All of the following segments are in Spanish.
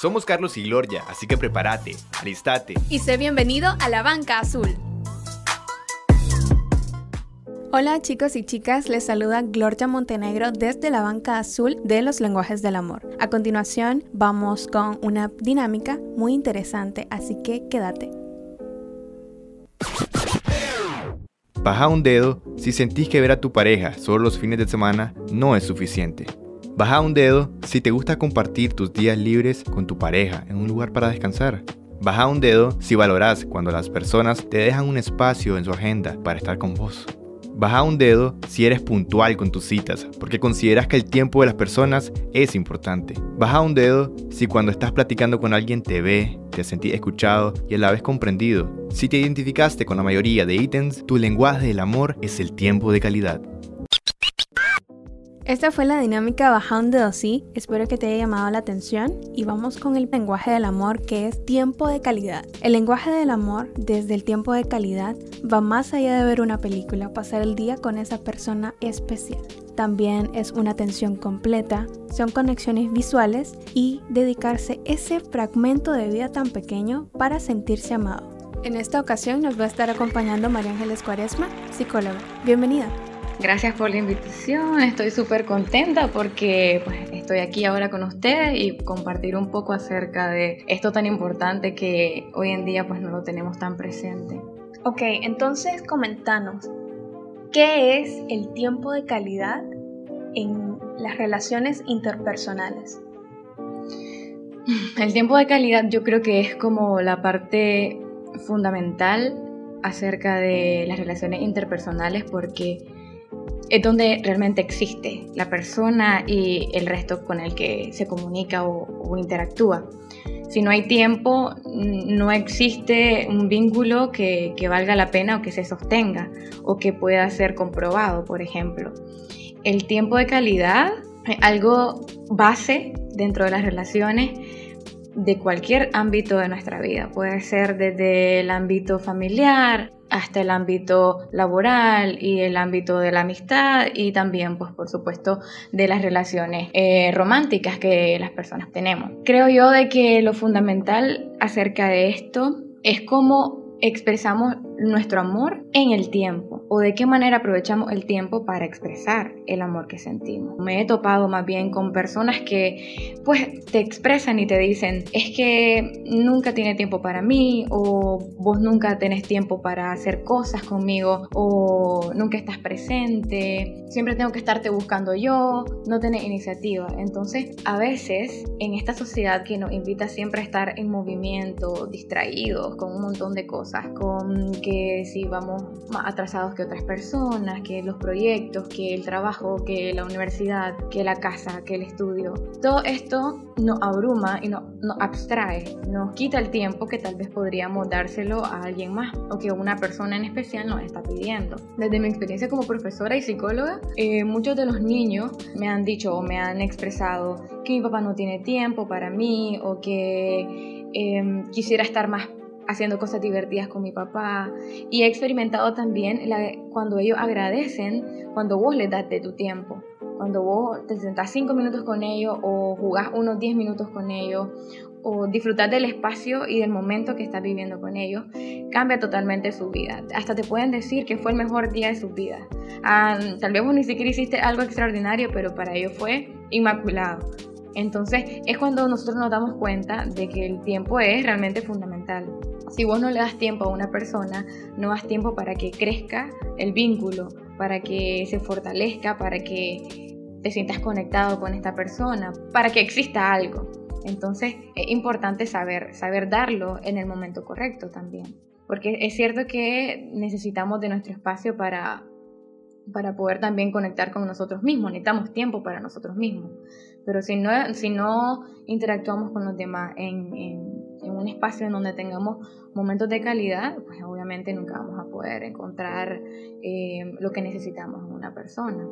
Somos Carlos y Gloria, así que prepárate, alistate. Y sé bienvenido a la banca azul. Hola chicos y chicas, les saluda Gloria Montenegro desde la banca azul de los lenguajes del amor. A continuación vamos con una dinámica muy interesante, así que quédate. Baja un dedo si sentís que ver a tu pareja solo los fines de semana no es suficiente. Baja un dedo si te gusta compartir tus días libres con tu pareja en un lugar para descansar. Baja un dedo si valoras cuando las personas te dejan un espacio en su agenda para estar con vos. Baja un dedo si eres puntual con tus citas, porque consideras que el tiempo de las personas es importante. Baja un dedo si cuando estás platicando con alguien te ve, te sentís escuchado y a la vez comprendido. Si te identificaste con la mayoría de ítems, tu lenguaje del amor es el tiempo de calidad. Esta fue la dinámica bajando de espero que te haya llamado la atención y vamos con el lenguaje del amor que es tiempo de calidad. El lenguaje del amor desde el tiempo de calidad va más allá de ver una película, pasar el día con esa persona especial. También es una atención completa, son conexiones visuales y dedicarse ese fragmento de vida tan pequeño para sentirse amado. En esta ocasión nos va a estar acompañando María Ángeles Cuaresma, psicóloga. Bienvenida. Gracias por la invitación, estoy súper contenta porque pues, estoy aquí ahora con ustedes y compartir un poco acerca de esto tan importante que hoy en día pues no lo tenemos tan presente. Ok, entonces comentanos, ¿qué es el tiempo de calidad en las relaciones interpersonales? El tiempo de calidad yo creo que es como la parte fundamental acerca de las relaciones interpersonales porque es donde realmente existe la persona y el resto con el que se comunica o, interactúa. Si no hay tiempo, no existe un vínculo que, que, valga la pena o que se sostenga o que pueda ser comprobado, por ejemplo. El tiempo de calidad es algo base dentro de las relaciones de cualquier ámbito de nuestra vida. Puede ser desde el ámbito familiar, hasta el ámbito laboral y el ámbito de la amistad y también, pues por supuesto, de las relaciones eh, románticas que las personas tenemos. Creo yo de que lo fundamental acerca de esto es cómo expresamos nuestro amor en el tiempo o de qué manera aprovechamos el tiempo para expresar el amor que sentimos. Me he topado más bien con personas que pues te expresan y te dicen es que nunca tiene tiempo para mí o vos nunca tenés tiempo para hacer cosas conmigo o nunca estás presente, siempre tengo que estarte buscando yo, no tenés iniciativa. Entonces a veces en esta sociedad que nos invita siempre a estar en movimiento, distraídos con un montón de cosas, con que si vamos más atrasados que otras personas, que los proyectos, que el trabajo, que la universidad, que la casa, que el estudio. Todo esto nos abruma y nos, abstrae, nos quita el tiempo que tal vez podríamos dárselo a alguien más o que una persona en especial nos está pidiendo. Desde mi experiencia como profesora y psicóloga, eh, muchos de los niños me han dicho o me han expresado que mi papá no tiene tiempo para mí o que em, quisiera estar más haciendo cosas divertidas con mi papá. Y he experimentado también cuando ellos agradecen, cuando vos les das de tu tiempo. Cuando vos te sentás cinco minutos con ellos o jugás unos 10 minutos con ellos o disfrutar del espacio y del momento que estás viviendo con ellos, cambia totalmente su vida. Hasta te pueden decir que fue el mejor día de su vida. Ah, tal vez vos ni siquiera hiciste algo extraordinario, pero para ellos fue inmaculado. Entonces es cuando nosotros nos damos cuenta de que el tiempo es realmente fundamental. Si vos no le das tiempo a una persona, no das tiempo para que crezca el vínculo, para que se fortalezca, para que te sientas conectado con esta persona, para que exista algo. Entonces es importante saber, saber darlo en el momento correcto también. Porque es cierto que necesitamos de nuestro espacio para, para poder también conectar con nosotros mismos, necesitamos tiempo para nosotros mismos. Pero si no, si no interactuamos con los demás en, en un espacio en donde tengamos momentos de calidad, pues obviamente nunca vamos a poder encontrar eh, lo que necesitamos en una persona.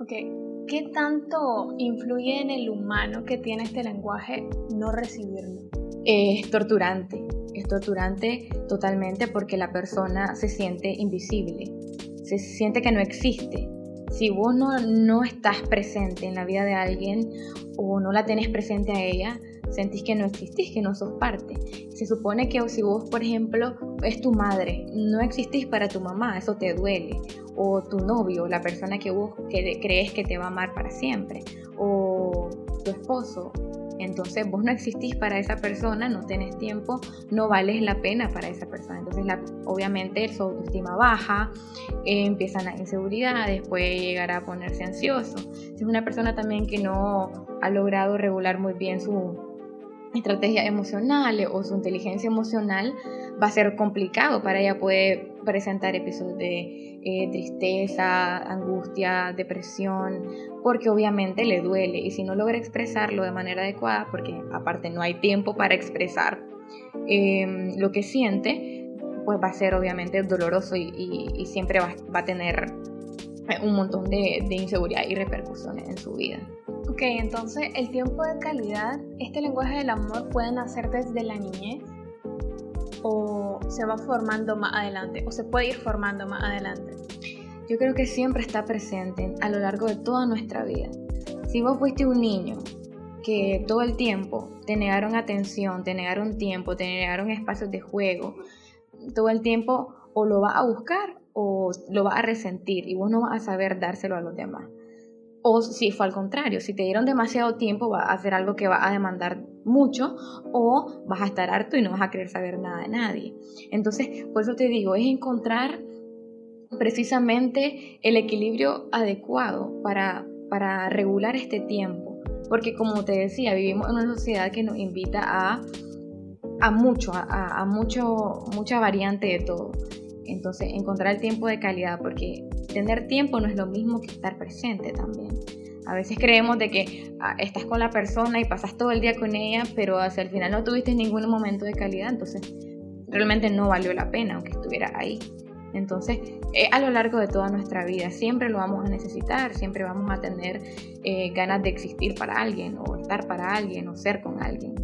Ok, ¿qué tanto influye en el humano que tiene este lenguaje no recibirlo? Es torturante, es torturante totalmente porque la persona se siente invisible, se siente que no existe. Si vos no, no estás presente en la vida de alguien o no la tenés presente a ella, sentís que no existís, que no sos parte. Se supone que si vos, por ejemplo, es tu madre, no existís para tu mamá, eso te duele. O tu novio, la persona que vos crees que te va a amar para siempre. O tu esposo, entonces vos no existís para esa persona, no tenés tiempo, no vales la pena para esa persona. Entonces obviamente su autoestima baja, eh, empiezan las inseguridades, puede llegar a ponerse ansioso. Si es una persona también que no ha logrado regular muy bien su estrategia emocional o su inteligencia emocional, va a ser complicado para ella puede presentar episodios de eh, tristeza, angustia, depresión, porque obviamente le duele y si no logra expresarlo de manera adecuada, porque aparte no hay tiempo para expresar em, lo que siente, pues va a ser obviamente doloroso y, siempre va, a tener un montón de, de inseguridad y repercusiones en su vida. Ok, entonces el tiempo de calidad, este lenguaje del amor puede nacer desde la niñez o se va formando más adelante o se puede ir formando más adelante? Yo creo que siempre está presente a lo largo de toda nuestra vida. Si vos fuiste un niño que todo el tiempo te negaron atención, te negaron tiempo, te negaron espacios de juego, todo el tiempo o lo vas a buscar o lo vas a resentir y vos no vas a saber dárselo a los demás. O si fue al contrario, si te dieron demasiado tiempo, va a hacer algo que va a demandar mucho o vas a estar harto y no vas a querer saber nada de nadie. Entonces, por eso te digo, es encontrar precisamente el equilibrio adecuado para, para regular este tiempo. Porque como te decía, vivimos en una sociedad que nos invita a, a mucho, a, a mucho, mucha variante de todo. Entonces, encontrar el tiempo de calidad, porque tener tiempo no es lo mismo que estar presente también. A veces creemos de que ah, estás con la persona y pasas todo el día con ella, pero hacia el final no tuviste ningún momento de calidad, entonces realmente no valió la pena aunque estuviera ahí. Entonces, eh, a lo largo de toda nuestra vida siempre lo vamos a necesitar, siempre vamos a tener eh, ganas de existir para alguien o estar para alguien o ser con alguien.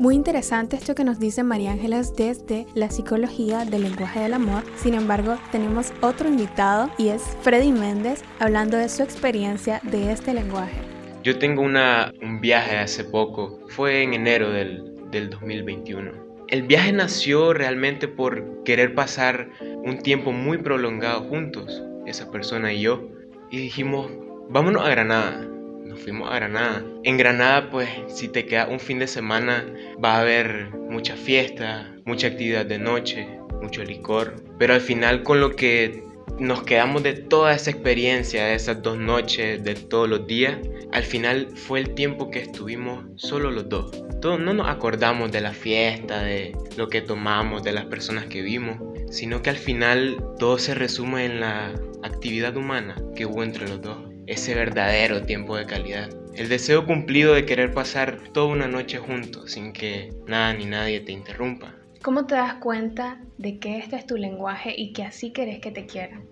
Muy interesante esto que nos dice María Ángeles desde la psicología del lenguaje del amor. Sin embargo, tenemos otro invitado y es Freddy Méndez hablando de su experiencia de este lenguaje. Yo tengo un viaje hace poco, fue en enero del, del 2021. El viaje nació realmente por querer pasar un tiempo muy prolongado juntos, esa persona y yo, y dijimos, vámonos a Granada fuimos a Granada. En Granada, pues, si te queda un fin de semana, va a haber mucha fiesta, mucha actividad de noche, mucho licor. Pero al final, con lo que nos quedamos de toda esa experiencia, de esas dos noches, de todos los días, al final fue el tiempo que estuvimos solo los dos. Todos no nos acordamos de la fiesta, de lo que tomamos, de las personas que vimos, sino que al final todo se resume en la actividad humana que hubo entre los dos ese verdadero tiempo de calidad. El deseo cumplido de querer pasar toda una noche juntos sin que nada ni nadie te interrumpa. ¿Cómo te das cuenta de que este es tu lenguaje y que así querés que te quieran?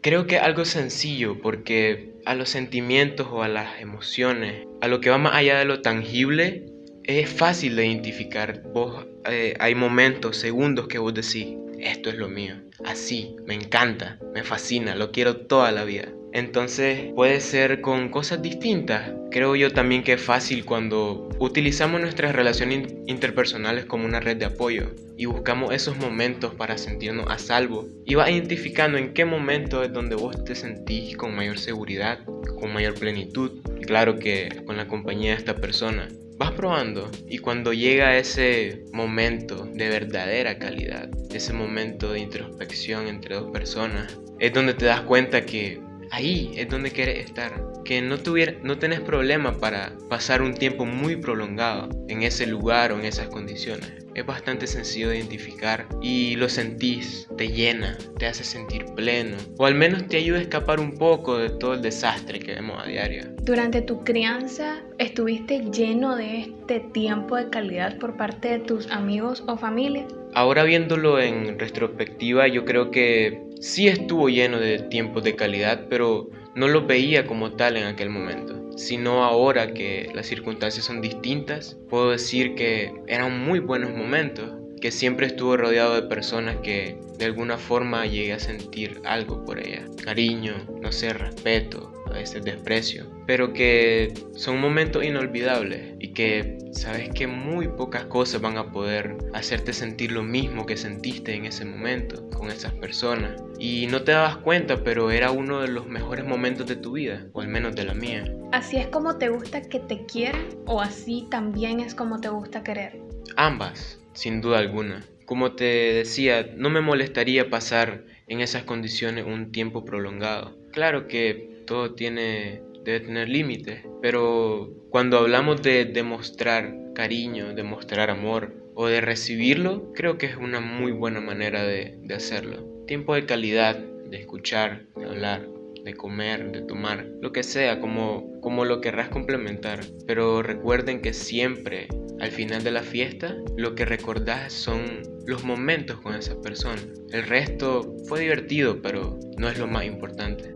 Creo que algo sencillo porque a los sentimientos o a las emociones, a lo que va más allá de lo tangible, es fácil de identificar. Vos, eh, hay momentos, segundos que vos decís, esto es lo mío, así, me encanta, me fascina, lo quiero toda la vida. Entonces puede ser con cosas distintas. Creo yo también que es fácil cuando utilizamos nuestras relaciones interpersonales como una red de apoyo y buscamos esos momentos para sentirnos a salvo y vas identificando en qué momento es donde vos te sentís con mayor seguridad, con mayor plenitud. Claro que con la compañía de esta persona. Vas probando y cuando llega ese momento de verdadera calidad, ese momento de introspección entre dos personas, es donde te das cuenta que ahí es donde quieres estar. Que no, tuviera, no tenés problema para pasar un tiempo muy prolongado en ese lugar o en esas condiciones. Es bastante sencillo de identificar y lo sentís, te llena, te hace sentir pleno o al menos te ayuda a escapar un poco de todo el desastre que vemos a diario. Durante tu crianza, ¿estuviste lleno de este tiempo de calidad por parte de tus amigos o familia? Ahora viéndolo en retrospectiva, yo creo que sí estuvo lleno de tiempos de calidad, pero no lo veía como tal en aquel momento. Sino ahora que las circunstancias son distintas, puedo decir que eran muy buenos momentos, que siempre estuvo rodeado de personas que de alguna forma llegué a sentir algo por ella. Cariño, no sé, respeto, a veces desprecio, pero que son momentos inolvidables y que sabes que muy pocas cosas van a poder hacerte sentir lo mismo que sentiste en ese momento con esas personas. Y no te dabas cuenta, pero era uno de los mejores momentos de tu vida, o al menos de la mía. ¿Así es como te gusta que te quieran o así también es como te gusta querer? Ambas, sin duda alguna. Como te decía, no me molestaría pasar en esas condiciones un tiempo prolongado. Claro que todo tiene debe tener límites, pero cuando hablamos de demostrar cariño, demostrar amor o de recibirlo, creo que es una muy buena manera de, de hacerlo. Tiempo de calidad, de escuchar, de hablar, de comer, de tomar, lo que sea, como, como lo querrás complementar. Pero recuerden que siempre, al final de la fiesta, lo que recordás son los momentos con esa persona. El resto fue divertido, pero no es lo más importante.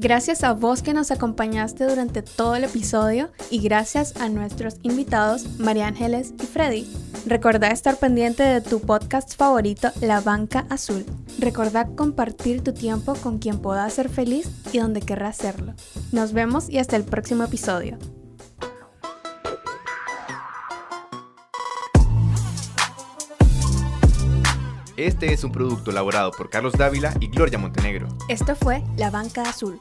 Gracias a vos que nos acompañaste durante todo el episodio y gracias a nuestros invitados María Ángeles y Freddy. Recordá estar pendiente de tu podcast favorito, La Banca Azul. Recordá compartir tu tiempo con quien pueda ser feliz y donde querrá hacerlo. Nos vemos y hasta el próximo episodio. Este es un producto elaborado por Carlos Dávila y Gloria Montenegro. Esto fue La Banca Azul.